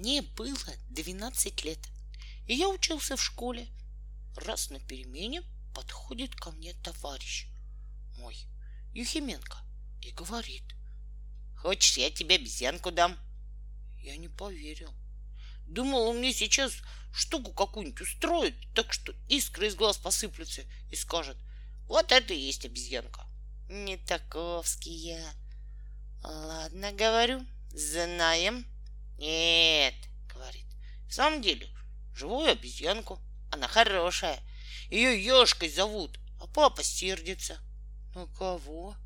Мне было 12 лет, и я учился в школе. Раз на перемене подходит ко мне товарищ мой, Юхименко, и говорит. Хочешь, я тебе обезьянку дам? Я не поверил. Думал, он мне сейчас штуку какую-нибудь устроит, так что искры из глаз посыплются и скажет, вот это и есть обезьянка. Не таковский я. Ладно, говорю, знаем. Нет, говорит, в самом деле, живую обезьянку. Она хорошая. Ее Ешкой зовут, а папа сердится. На кого?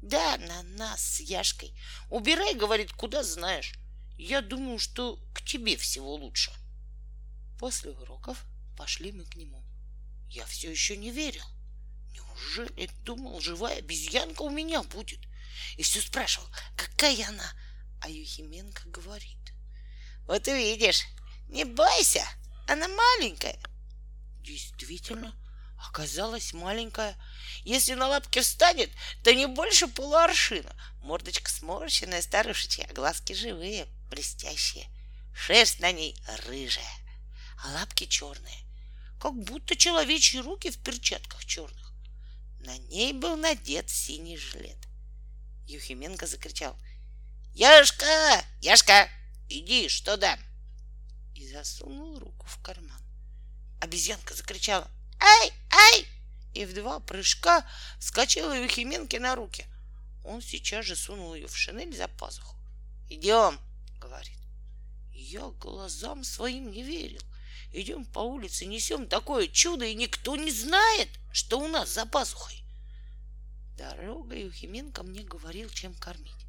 Да, на нас с Яшкой. Убирай, говорит, куда знаешь. Я думаю, что к тебе всего лучше. После уроков пошли мы к нему. Я все еще не верил. Неужели думал, живая обезьянка у меня будет? И все спрашивал, какая она? А Юхименко говорит. Вот увидишь, не бойся, она маленькая. Действительно, оказалась маленькая. Если на лапке встанет, то не больше полуаршина. Мордочка сморщенная, старушечья, а глазки живые, блестящие. Шерсть на ней рыжая, а лапки черные, как будто человечьи руки в перчатках черных. На ней был надет синий жилет. Юхименко закричал. «Яшка! Яшка! Иди, что да!» И засунул руку в карман. Обезьянка закричала. «Ай! Ай!» И в два прыжка вскочила Юхименке на руки. Он сейчас же сунул ее в шинель за пазуху. «Идем!» — говорит. Я глазам своим не верил. Идем по улице, несем такое чудо, и никто не знает, что у нас за пазухой. Дорога Юхименко мне говорил, чем кормить.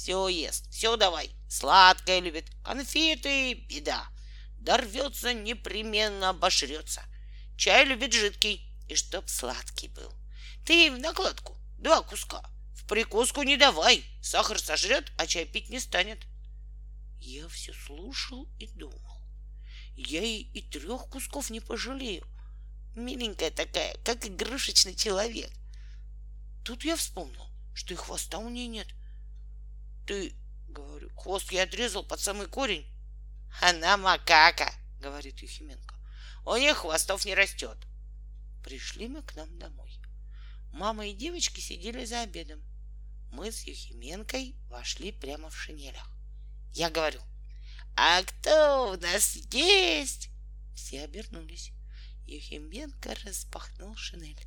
Все ест, все давай. Сладкое любит, конфеты — беда. Дорвется, непременно обошрется. Чай любит жидкий, и чтоб сладкий был. Ты в накладку два куска. В прикуску не давай. Сахар сожрет, а чай пить не станет. Я все слушал и думал. Я ей и трех кусков не пожалею. Миленькая такая, как игрушечный человек. Тут я вспомнил, что и хвоста у нее нет. Ты, говорю, хвост я отрезал под самый корень. Она макака, говорит Юхименко. У них хвостов не растет. Пришли мы к нам домой. Мама и девочки сидели за обедом. Мы с Юхименкой вошли прямо в шинелях. Я говорю, а кто у нас есть? Все обернулись. Юхименко распахнул шинель.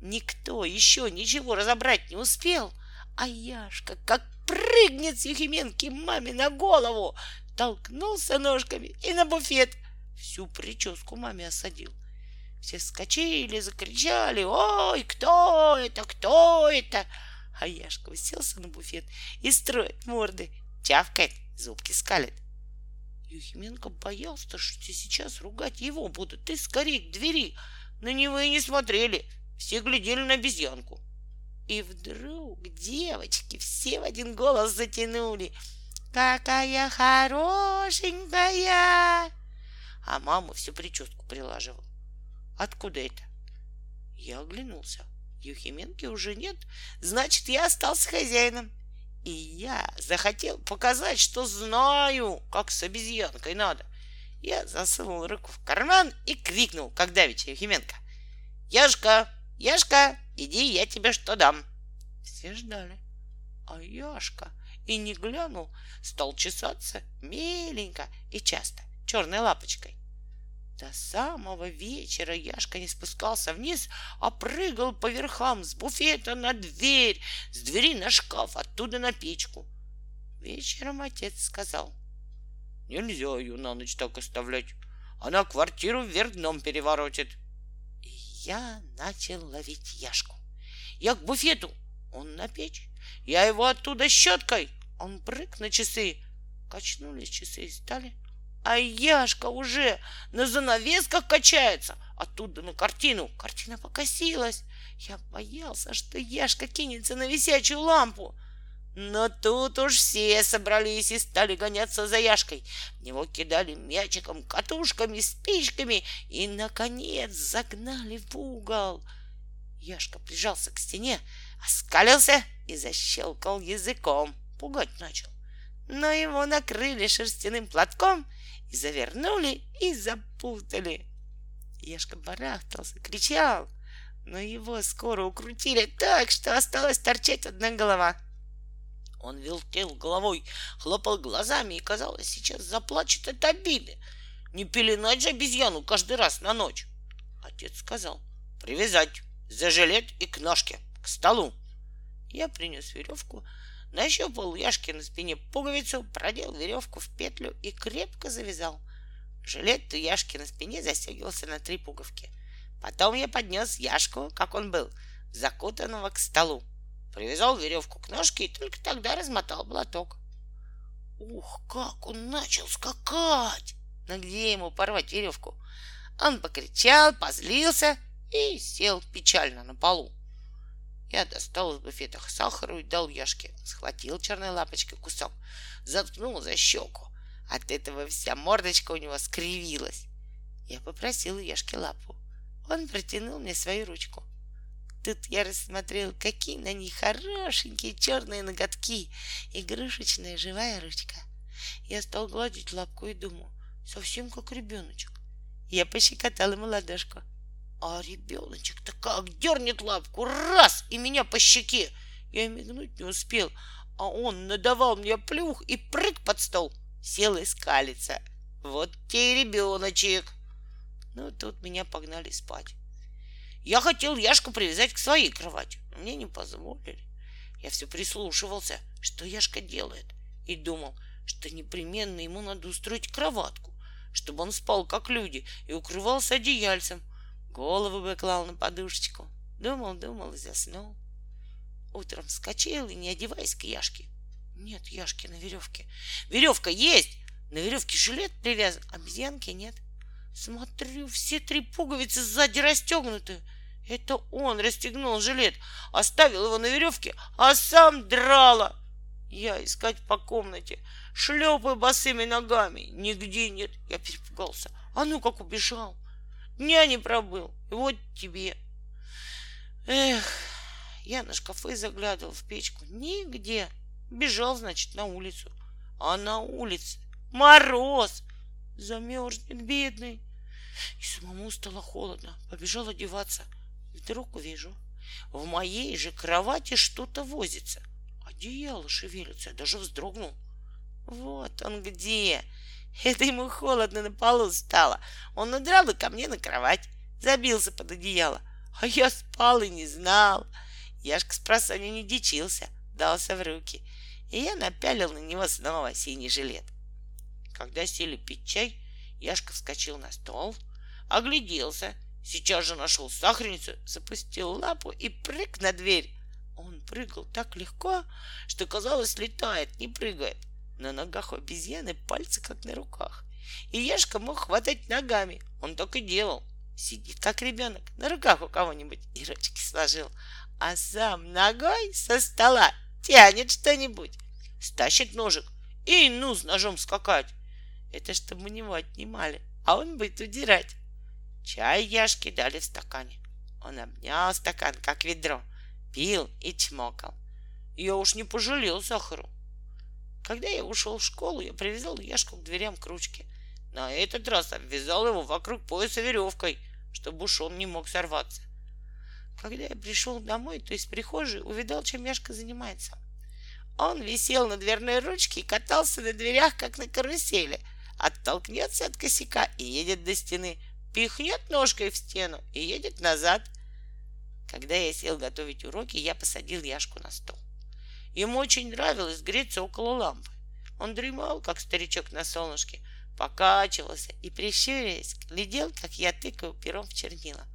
Никто еще ничего разобрать не успел, а Яшка как прыгнет с Юхименки маме на голову, толкнулся ножками и на буфет. Всю прическу маме осадил. Все вскочили, закричали, ой, кто это, кто это? А Яшка уселся на буфет и строит морды, тявкает, зубки скалит. Юхименко боялся, что сейчас ругать его будут. Ты скорее к двери. На него и не смотрели. Все глядели на обезьянку. И вдруг девочки все в один голос затянули. Какая хорошенькая! А мама всю прическу прилаживала. Откуда это? Я оглянулся. Юхименки уже нет, значит, я остался хозяином. И я захотел показать, что знаю, как с обезьянкой надо. Я засунул руку в карман и крикнул, как давеча Юхименко. Яшка, Яшка, иди, я тебе что дам. Все ждали. А Яшка и не глянул, стал чесаться меленько и часто, черной лапочкой. До самого вечера Яшка не спускался вниз, а прыгал по верхам с буфета на дверь, с двери на шкаф, оттуда на печку. Вечером отец сказал, «Нельзя ее на ночь так оставлять. Она квартиру вверх дном переворотит». Я начал ловить Яшку. Я к буфету, он на печь. Я его оттуда щеткой, он прыг на часы. Качнулись часы и стали а Яшка уже на занавесках качается. Оттуда на картину. Картина покосилась. Я боялся, что Яшка кинется на висячую лампу. Но тут уж все собрались и стали гоняться за Яшкой. В него кидали мячиком, катушками, спичками и, наконец, загнали в угол. Яшка прижался к стене, оскалился и защелкал языком. Пугать начал. но его накрыли шерстяным платком и завернули и запутали. Яшка барахтался, кричал, но его скоро укрутили так, что осталась торчать одна голова. Он вертел головой, хлопал глазами и, казалось, сейчас заплачет от обиды. Не пеленать же обезьяну каждый раз на ночь. Отец сказал, привязать за жилет и к ножке, к столу. Я принес веревку, нащупал Яшке на спине пуговицу, продел веревку в петлю и крепко завязал. Жилет у Яшки на спине застегивался на три пуговки. Потом я поднес Яшку, как он был, закутанного к столу. Привязал веревку к ножке и только тогда размотал блоток. Ух, как он начал скакать! Но где ему порвать веревку? Он покричал, позлился и сел печально на полу. Я достал из буфета сахару и дал Яшке. Схватил черной лапочкой кусок, заткнул за щеку. От этого вся мордочка у него скривилась. Я попросил у Яшки лапу. Он протянул мне свою ручку. Тут я рассмотрел, какие на ней хорошенькие черные ноготки, игрушечная живая ручка. Я стал гладить лапку и думаю, совсем как ребеночек. Я пощекотал ему ладошку. А ребеночек-то как дернет лапку, раз, и меня по щеке. Я мигнуть не успел, а он надавал мне плюх и прыг под стол. Сел и скалится. Вот те ребеночек. Ну, тут меня погнали спать. Я хотел Яшку привязать к своей кровати, но мне не позволили. Я все прислушивался, что Яшка делает, и думал, что непременно ему надо устроить кроватку, чтобы он спал как люди и укрывался одеяльцем, голову бы клал на подушечку. Думал, думал и заснул. Утром вскочил и, не одеваясь к Яшке. Нет Яшки на веревке. Веревка есть! На веревке жилет привязан, обезьянки нет. Смотрю, все три пуговицы сзади расстегнуты. Это он расстегнул жилет, оставил его на веревке, а сам драла. Я искать по комнате, шлепаю босыми ногами. Нигде нет. Я перепугался. А ну как убежал. Дня не пробыл. И вот тебе. Эх, я на шкафы заглядывал в печку. Нигде. Бежал, значит, на улицу. А на улице мороз. Замерзнет, бедный. И самому стало холодно. Побежал одеваться. Вдруг увижу, в моей же кровати что-то возится. Одеяло шевелится. Я даже вздрогнул. Вот он где. Это ему холодно на полу стало. Он удрал и ко мне на кровать. Забился под одеяло. А я спал и не знал. Яшка с просонья не дичился. Дался в руки. И я напялил на него снова синий жилет. Когда сели пить чай, Яшка вскочил на стол, огляделся, сейчас же нашел сахарницу, запустил лапу и прыг на дверь. Он прыгал так легко, что казалось, летает, не прыгает. На ногах обезьяны пальцы как на руках. И Яшка мог хватать ногами. Он так и делал. Сидит как ребенок на руках у кого-нибудь и ручки сложил, а сам ногой со стола тянет что-нибудь, стащит ножик и ну с ножом скакать. Это чтобы у него отнимали, а он будет удирать. Чай Яшке дали в стакане. Он обнял стакан, как ведро, пил и чмокал. Я уж не пожалел сахару. Когда я ушел в школу, я привязал Яшку к дверям к ручке. На этот раз обвязал его вокруг пояса веревкой, чтобы уж он не мог сорваться. Когда я пришел домой, то из прихожей увидал, чем Яшка занимается. Он висел на дверной ручке и катался на дверях, как на карусели — оттолкнется от косяка и едет до стены, пихнет ножкой в стену и едет назад. Когда я сел готовить уроки, я посадил Яшку на стол. Ему очень нравилось греться около лампы. Он дремал, как старичок на солнышке, покачивался и, прищурясь, глядел, как я тыкаю пером в чернила.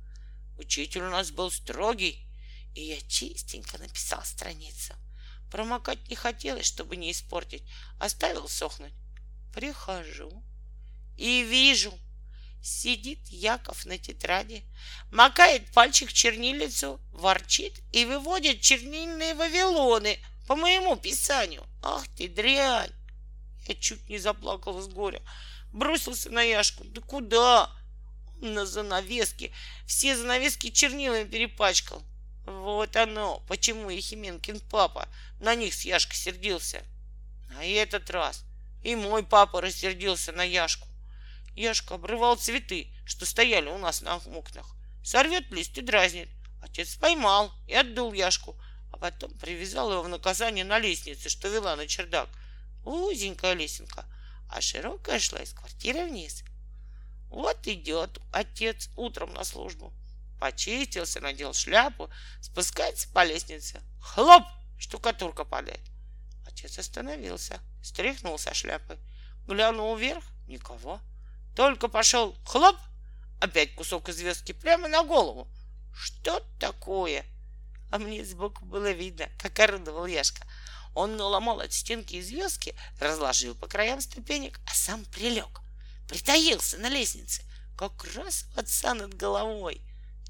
Учитель у нас был строгий, и я чистенько написал страницу. Промокать не хотелось, чтобы не испортить, оставил сохнуть. Прихожу и вижу, сидит Яков на тетради, макает пальчик чернильницу, ворчит и выводит чернильные вавилоны по моему писанию. Ах ты дрянь! Я чуть не заплакал с горя. Бросился на Яшку. Да куда? Он на занавеске. Все занавески чернилами перепачкал. Вот оно, почему Ехименкин папа на них с Яшкой сердился. На этот раз и мой папа рассердился на Яшку. Яшка обрывал цветы, что стояли у нас на окнах. Сорвет лист и дразнит. Отец поймал и отдул Яшку, а потом привязал его в наказание на лестнице, что вела на чердак. Узенькая лесенка, а широкая шла из квартиры вниз. Вот идет отец утром на службу. Почистился, надел шляпу, спускается по лестнице. Хлоп! Штукатурка падает. Отец остановился, стряхнул со шляпы, глянул вверх — никого. Только пошел хлоп, опять кусок звездки прямо на голову. Что такое? А мне сбоку было видно, как орудовал Яшка. Он наломал от стенки звездки, разложил по краям ступенек, а сам прилег. Притаился на лестнице, как раз отца над головой.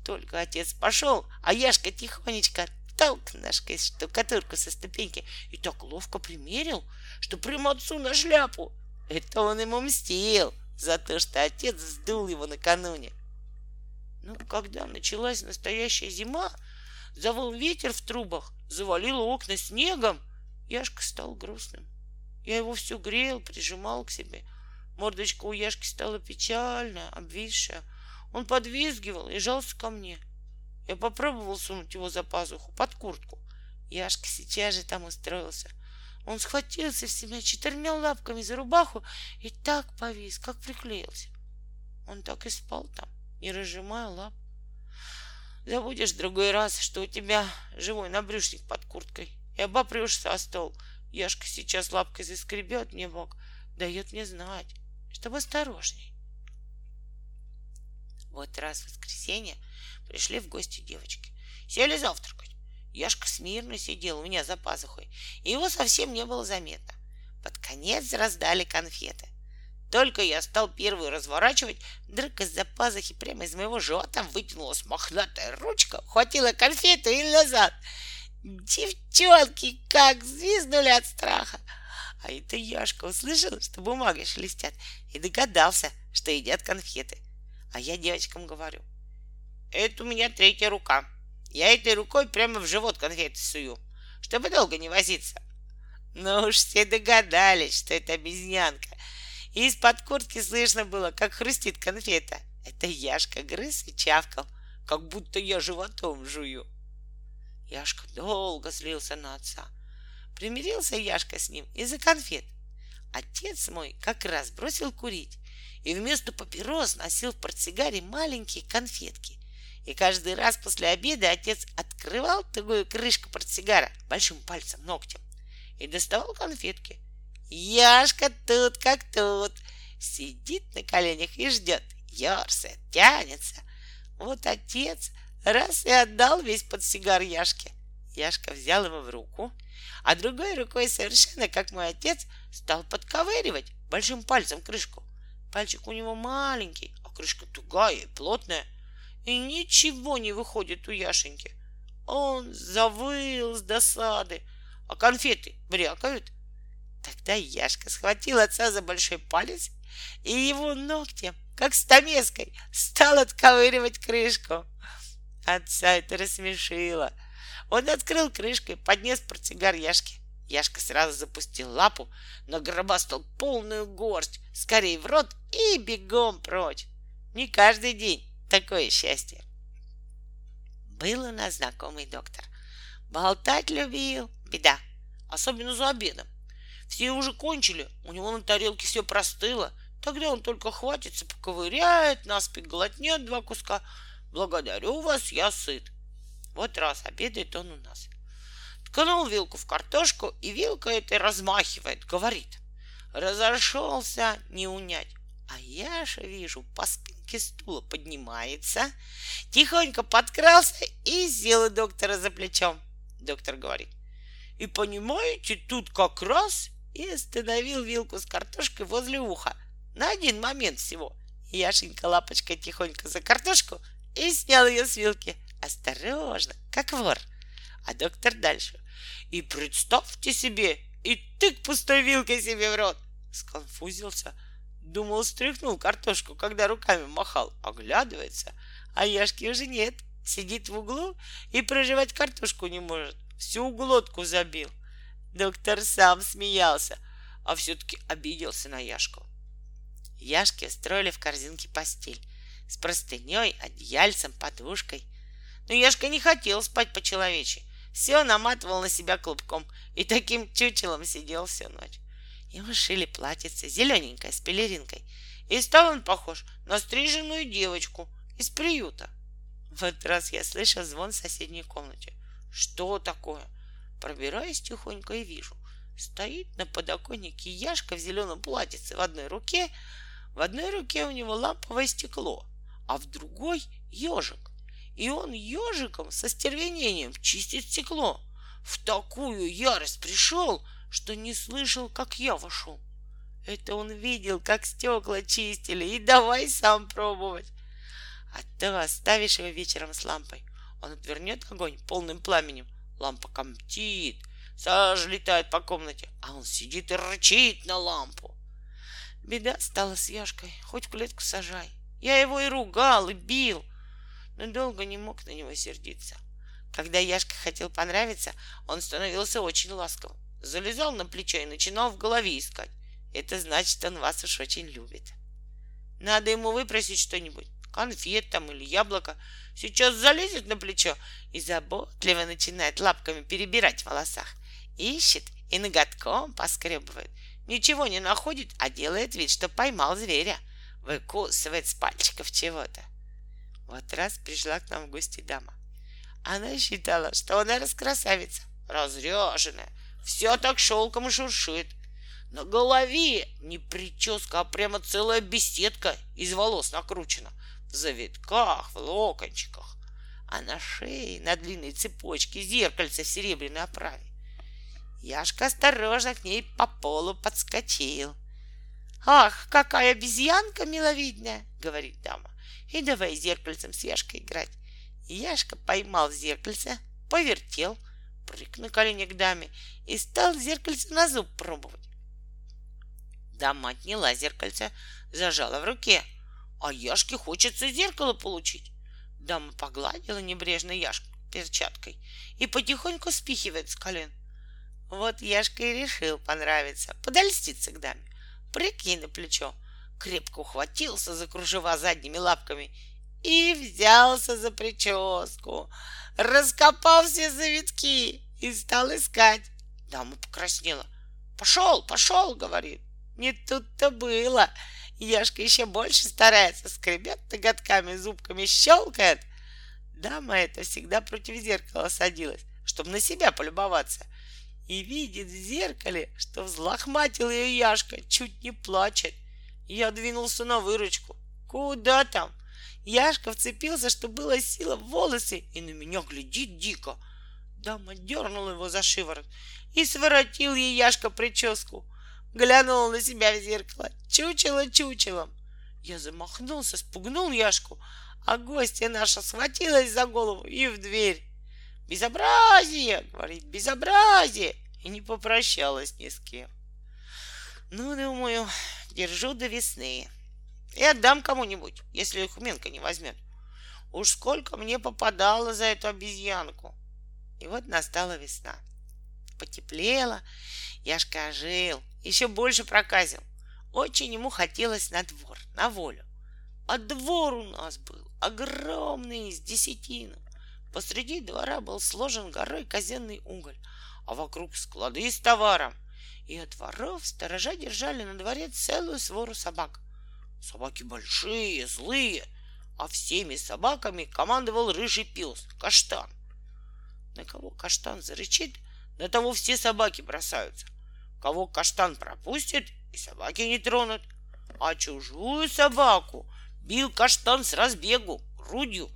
Только отец пошел, а Яшка тихонечко толк ножкой штукатурку со ступеньки и так ловко примерил, что прямо отцу на шляпу. Это он ему мстил за то, что отец сдул его накануне. Ну, когда началась настоящая зима, завыл ветер в трубах, завалило окна снегом, Яшка стал грустным. Я его все грел, прижимал к себе. Мордочка у Яшки стала печальная, обвисшая. Он подвизгивал и жался ко мне. Я попробовал сунуть его за пазуху, под куртку. Яшка сейчас же там устроился. Он схватился в себя четырьмя лапками за рубаху и так повис, как приклеился. Он так и спал там, не разжимая лап. Забудешь в другой раз, что у тебя живой набрюшник под курткой, и обопрешься о стол. Яшка сейчас лапкой заскребет мне бок, дает мне знать, чтобы осторожней. Вот раз в воскресенье пришли в гости девочки. Сели завтракать. Яшка смирно сидел у меня за пазухой, и его совсем не было заметно. Под конец раздали конфеты. Только я стал первую разворачивать, вдруг из-за пазухи прямо из моего живота вытянулась мохнатая ручка, хватила конфету и назад. Девчонки как звизнули от страха. А это Яшка услышал, что бумаги шелестят, и догадался, что едят конфеты. А я девочкам говорю, это у меня третья рука. Я этой рукой прямо в живот конфеты сую, чтобы долго не возиться. Но уж все догадались, что это обезьянка. И из-под куртки слышно было, как хрустит конфета. Это Яшка грыз и чавкал, как будто я животом жую. Яшка долго злился на отца. Примирился Яшка с ним из-за конфет. Отец мой как раз бросил курить и вместо папирос носил в портсигаре маленькие конфетки. И каждый раз после обеда отец открывал такую крышку портсигара большим пальцем ногтем и доставал конфетки. Яшка тут как тут, сидит на коленях и ждет, ерзает, тянется. Вот отец раз и отдал весь подсигар Яшке. Яшка взял его в руку, а другой рукой совершенно как мой отец стал подковыривать большим пальцем крышку. Пальчик у него маленький, а крышка тугая и плотная — и ничего не выходит у Яшеньки. Он завыл с досады, а конфеты брякают. Тогда Яшка схватил отца за большой палец и его ногтем, как стамеской, стал отковыривать крышку. Отца это рассмешило. Он открыл крышку и поднес портсигар Яшке. Яшка сразу запустил лапу, нагробастал полную горсть, скорее в рот и бегом прочь. Не каждый день такое счастье. Был у нас знакомый доктор. Болтать любил. Беда. Особенно за обедом. Все уже кончили, у него на тарелке все простыло. Тогда он только хватится, поковыряет, наспех глотнет два куска. Благодарю вас, я сыт. Вот раз обедает он у нас. Ткнул вилку в картошку, и вилка этой размахивает, говорит. Разошелся не унять. А я же вижу, по спинке стула поднимается, тихонько подкрался и сел у доктора за плечом. Доктор говорит, и понимаете, тут как раз и остановил вилку с картошкой возле уха. На один момент всего. Яшенька лапочкой тихонько за картошку и снял ее с вилки. Осторожно, как вор. А доктор дальше. И представьте себе, и тык пустой вилкой себе в рот. Сконфузился, Думал, стряхнул картошку, когда руками махал. Оглядывается, а Яшки уже нет. Сидит в углу и проживать картошку не может. Всю глотку забил. Доктор сам смеялся. а все-таки обиделся на Яшку. Яшки устроили в корзинке постель с простыней, одеяльцем, подушкой. Но Яшка не хотел спать по-человечи. Все наматывал на себя клубком и таким чучелом сидел всю ночь. Ему шили платьице зелененькое с пелеринкой, и стал он похож на стриженную девочку из приюта. В этот раз я слышал звон в соседней комнате. Что такое? Пробираюсь тихонько и вижу. Стоит на подоконнике Яшка в зеленом платьице в одной руке, в одной руке у него ламповое стекло, а в другой ежик. И он ежиком со стервенением чистит стекло. В такую ярость пришел, что не слышал, как я вошел. Это он видел, как стекла чистили, и давай сам пробовать. А ты оставишь его вечером с лампой. Он отвернет огонь полным пламенем. Лампа комтит, сажа летает по комнате, а он сидит и рычит на лампу. Беда стала с Яшкой, хоть в клетку сажай. Я его и ругал, и бил, но долго не мог на него сердиться. Когда Яшка хотел понравиться, он становился очень ласковым. Залезал на плечо и начинал в голове искать. Это значит, он вас уж очень любит. Надо ему выпросить что-нибудь, конфет там или яблоко. Сейчас залезет на плечо и заботливо начинает лапками перебирать в волосах. Ищет и ноготком поскребывает. Ничего не находит, а делает вид, что поймал зверя. Выкусывает с пальчиков чего-то. Вот раз пришла к нам в гости дама. Она считала, что она раскрасавица, разряженная, все так шелком шуршит. На голове не прическа, а прямо целая беседка из волос накручена. В завитках, в локончиках. А на шее на длинной цепочке зеркальце в серебряной оправе. Яшка осторожно к ней по полу подскочил. «Ах, какая обезьянка миловидная!» — говорит дама. «И давай зеркальцем с Яшкой играть». Яшка поймал зеркальце, повертел, прыг на колени к даме и стал зеркальце на зуб пробовать. Дама отняла зеркальце, зажала в руке. А Яшке хочется зеркало получить. Дама погладила небрежно Яшку перчаткой и потихоньку спихивает с колен. Вот Яшка и решил понравиться, подольститься к даме. Прыг ей на плечо, крепко ухватился за кружева задними лапками и взялся за прическу, раскопал все завитки и стал искать. Дама покраснела. «Пошел, пошел!» — говорит. Не тут-то было. Яшка еще больше старается, скребет ноготками, зубками щелкает. Дама эта всегда против зеркала садилась, чтобы на себя полюбоваться — и видит в зеркале, что взлохматил ее Яшка, чуть не плачет. Я двинулся на выручку. Куда там? Яшка вцепился, что было сила в волосы, и на меня глядит дико. Дама дернула его за шиворот и своротил ей Яшка прическу. Глянула на себя в зеркало, чучело чучелом. Я замахнулся, спугнул Яшку, а гостья наша схватилась за голову и в дверь. «Безобразие!» — говорит, «безобразие!» и не попрощалась ни с кем. Ну, думаю, держу до весны. И отдам кому-нибудь, если Хуменко не возьмет. Уж сколько мне попадало за эту обезьянку. И вот настала весна. Потеплело, Яшка ожил, еще больше проказил. Очень ему хотелось на двор, на волю. А двор у нас был огромный, из десятину. Посреди двора был сложен горой казенный уголь, а вокруг склады с товаром. И от воров сторожа держали на дворе целую свору собак. Собаки большие, злые, а всеми собаками командовал рыжий пес, каштан. На кого каштан зарычит, на того все собаки бросаются. Кого каштан пропустит, и собаки не тронут. А чужую собаку бил каштан с разбегу, грудью,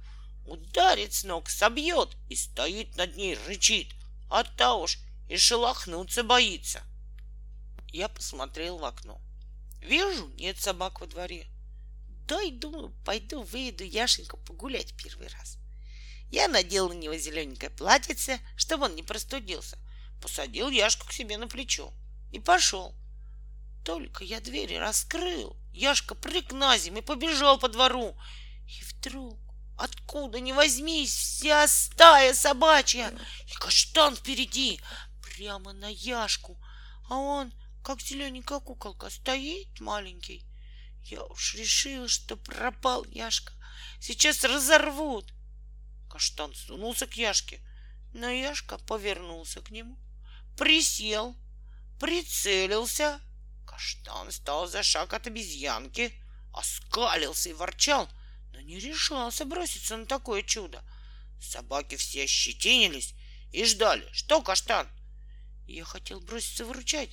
ударит с ног, собьет и стоит над ней, рычит. А та уж и шелохнуться боится. Я посмотрел в окно. Вижу, нет собак во дворе. Дай, думаю, пойду выйду Яшенька погулять первый раз. Я надел на него зелененькое платьице, чтобы он не простудился. Посадил Яшку к себе на плечо и пошел. Только я двери раскрыл, Яшка прыг на землю и побежал по двору. И вдруг, откуда ни возьмись, вся стая собачья, и каштан впереди, прямо на Яшку, а он как зелененькая куколка, стоит маленький. Я уж решил, что пропал Яшка. Сейчас разорвут. Каштан сунулся к Яшке, но Яшка повернулся к нему, присел, прицелился. Каштан стал за шаг от обезьянки, оскалился и ворчал, но не решался броситься на такое чудо. Собаки все ощетинились и ждали. Что, Каштан? Я хотел броситься выручать,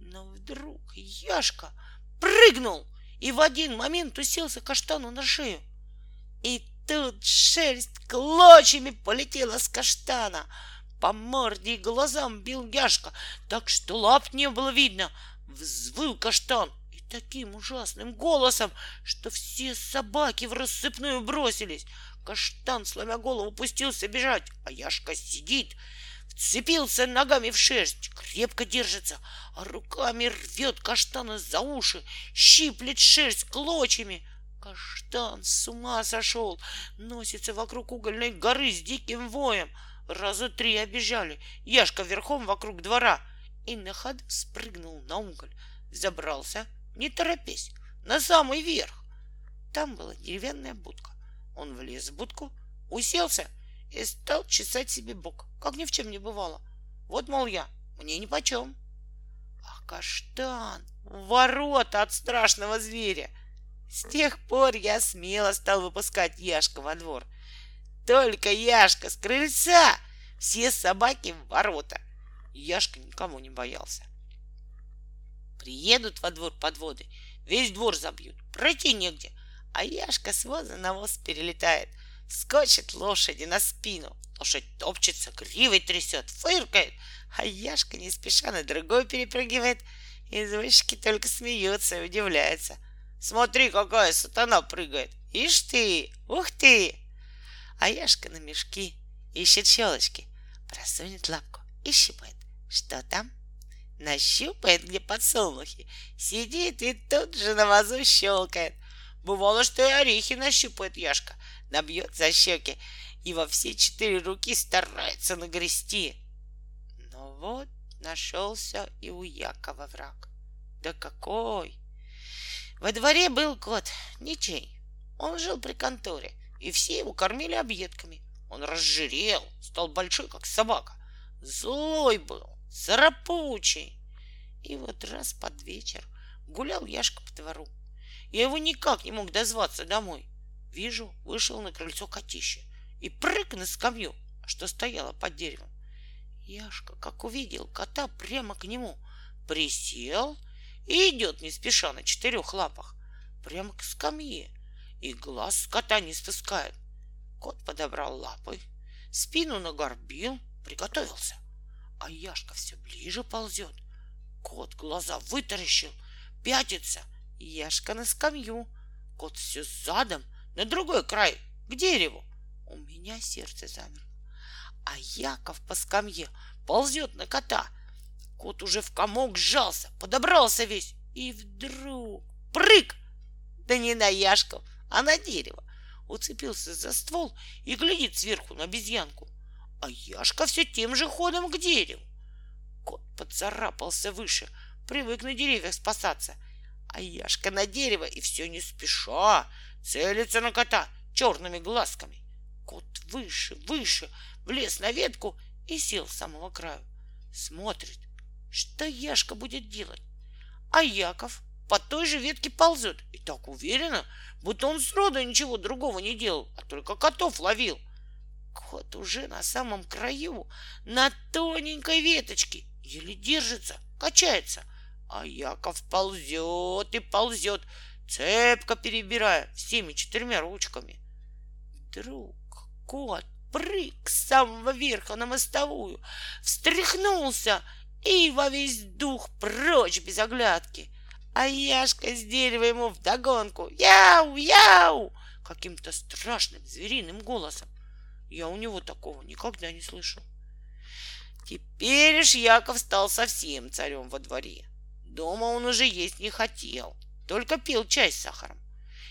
но вдруг Яшка прыгнул и в один момент уселся каштану на шею. И тут шерсть клочьями полетела с каштана. По морде и глазам бил Яшка, так что лап не было видно. Взвыл каштан и таким ужасным голосом, что все собаки в рассыпную бросились. Каштан, сломя голову, пустился бежать, а Яшка сидит, вцепился ногами в шерсть, крепко держится, а руками рвет каштана за уши, щиплет шерсть клочьями. Каштан с ума сошел, носится вокруг угольной горы с диким воем. Раза три обижали, Яшка верхом вокруг двора и на ходу спрыгнул на уголь, забрался, не торопясь, на самый верх. Там была деревянная будка. Он влез в будку, уселся и стал чесать себе бок, как ни в чем не бывало. Вот, мол, я, мне нипочем. А каштан, ворота от страшного зверя. С тех пор я смело стал выпускать Яшка во двор. Только Яшка с крыльца, все собаки в ворота. Яшка никому не боялся. Приедут во двор подводы, весь двор забьют, пройти негде — а Яшка с воза на воз перелетает, скочит лошади на спину. Лошадь топчется, гривой трясет, фыркает, а Яшка не спеша на другой перепрыгивает. Извозчики только смеются и удивляются. Смотри, какая сатана прыгает. Ишь ты, ух ты! А Яшка на мешки ищет щелочки, просунет лапку и щипает. Что там? Нащупает, где подсолнухи, сидит и тут же на вазу щелкает. Бывало, что и орехи нащупает Яшка, набьет за щеки и во все четыре руки старается нагрести. Но вот нашелся и у Якова враг. Да какой! Во дворе был кот, ничей. Он жил при конторе, и все его кормили объедками. Он разжирел, стал большой, как собака. Злой был, царапучий. И вот раз под вечер гулял Яшка по двору. Я его никак не мог дозваться домой. Вижу, вышел на крыльцо котище и прыг на скамью, что стояла под деревом. Яшка, как увидел кота прямо к нему, присел и идет не спеша на четырех лапах прямо к скамье и глаз с кота не спускает. Кот подобрал лапы, спину нагорбил, приготовился. А Яшка все ближе ползет. Кот глаза вытаращил, пятится, Яшка на скамью, кот все задом, на другой край, к дереву. У меня сердце замерло. А Яков по скамье ползет на кота. Кот уже в комок сжался, подобрался весь. И вдруг прыг! Да не на Яшков, а на дерево. Уцепился за ствол и глядит сверху на обезьянку. А Яшка все тем же ходом к дереву. Кот поцарапался выше, привык на деревьях спасаться — а Яшка на дерево и все не спеша целится на кота черными глазками. Кот выше, выше, влез на ветку и сел с самого краю. Смотрит, что Яшка будет делать. А Яков по той же ветке ползет и так уверенно, будто он сроду ничего другого не делал, а только котов ловил. Кот уже на самом краю, на тоненькой веточке, еле держится, качается, а Яков ползет и ползет, цепко перебирая всеми четырьмя ручками. Вдруг кот прыг с самого верха на мостовую, встряхнулся и во весь дух прочь без оглядки. А Яшка с дерева ему вдогонку «Яу! Яу!» каким-то страшным звериным голосом. Я у него такого никогда не слышал. Теперь ж Яков стал совсем царем во дворе. Дома он уже есть не хотел, только пил чай с сахаром.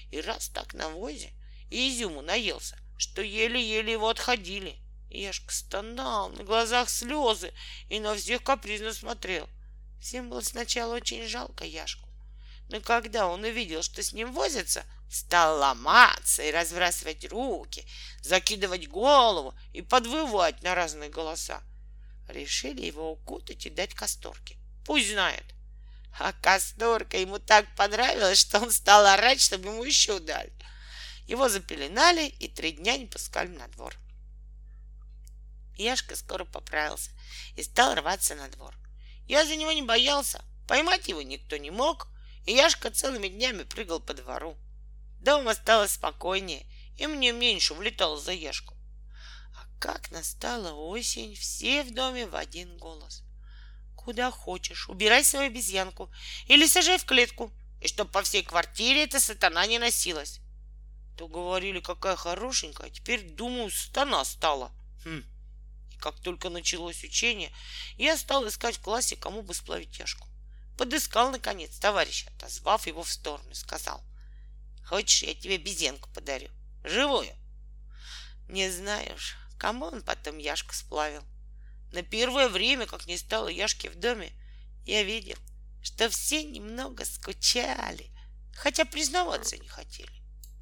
И раз так на возе и изюму наелся, что еле-еле его отходили. Яшка стонал, на глазах слезы и на всех капризно смотрел. Всем было сначала очень жалко Яшку. Но когда он увидел, что с ним возятся, стал ломаться и разбрасывать руки, закидывать голову и подвывать на разные голоса. Решили его укутать и дать касторке. Пусть знает. А касторка ему так понравилась, что он стал орать, чтобы ему еще дали. Его запеленали и три дня не пускали на двор. Яшка скоро поправился и стал рваться на двор. Я за него не боялся, поймать его никто не мог, и Яшка целыми днями прыгал по двору. Дома стало спокойнее, и мне меньше влетало за Яшку. А как настала осень, все в доме в один голос. Куда хочешь, убирай свою обезьянку или сажай в клетку, и чтоб по всей квартире эта сатана не носилась. То говорили, какая хорошенькая, а теперь, думаю, сатана стала. Хм. Как только началось учение, я стал искать в классе, кому бы сплавить тяжку. Подыскал, наконец, товарища, отозвав его в сторону, сказал, Хочешь, я тебе безенку подарю? Живую. Не знаешь, кому он потом Яшку сплавил. На первое время, как не стало Яшки в доме, я видел, что все немного скучали, хотя признаваться не хотели.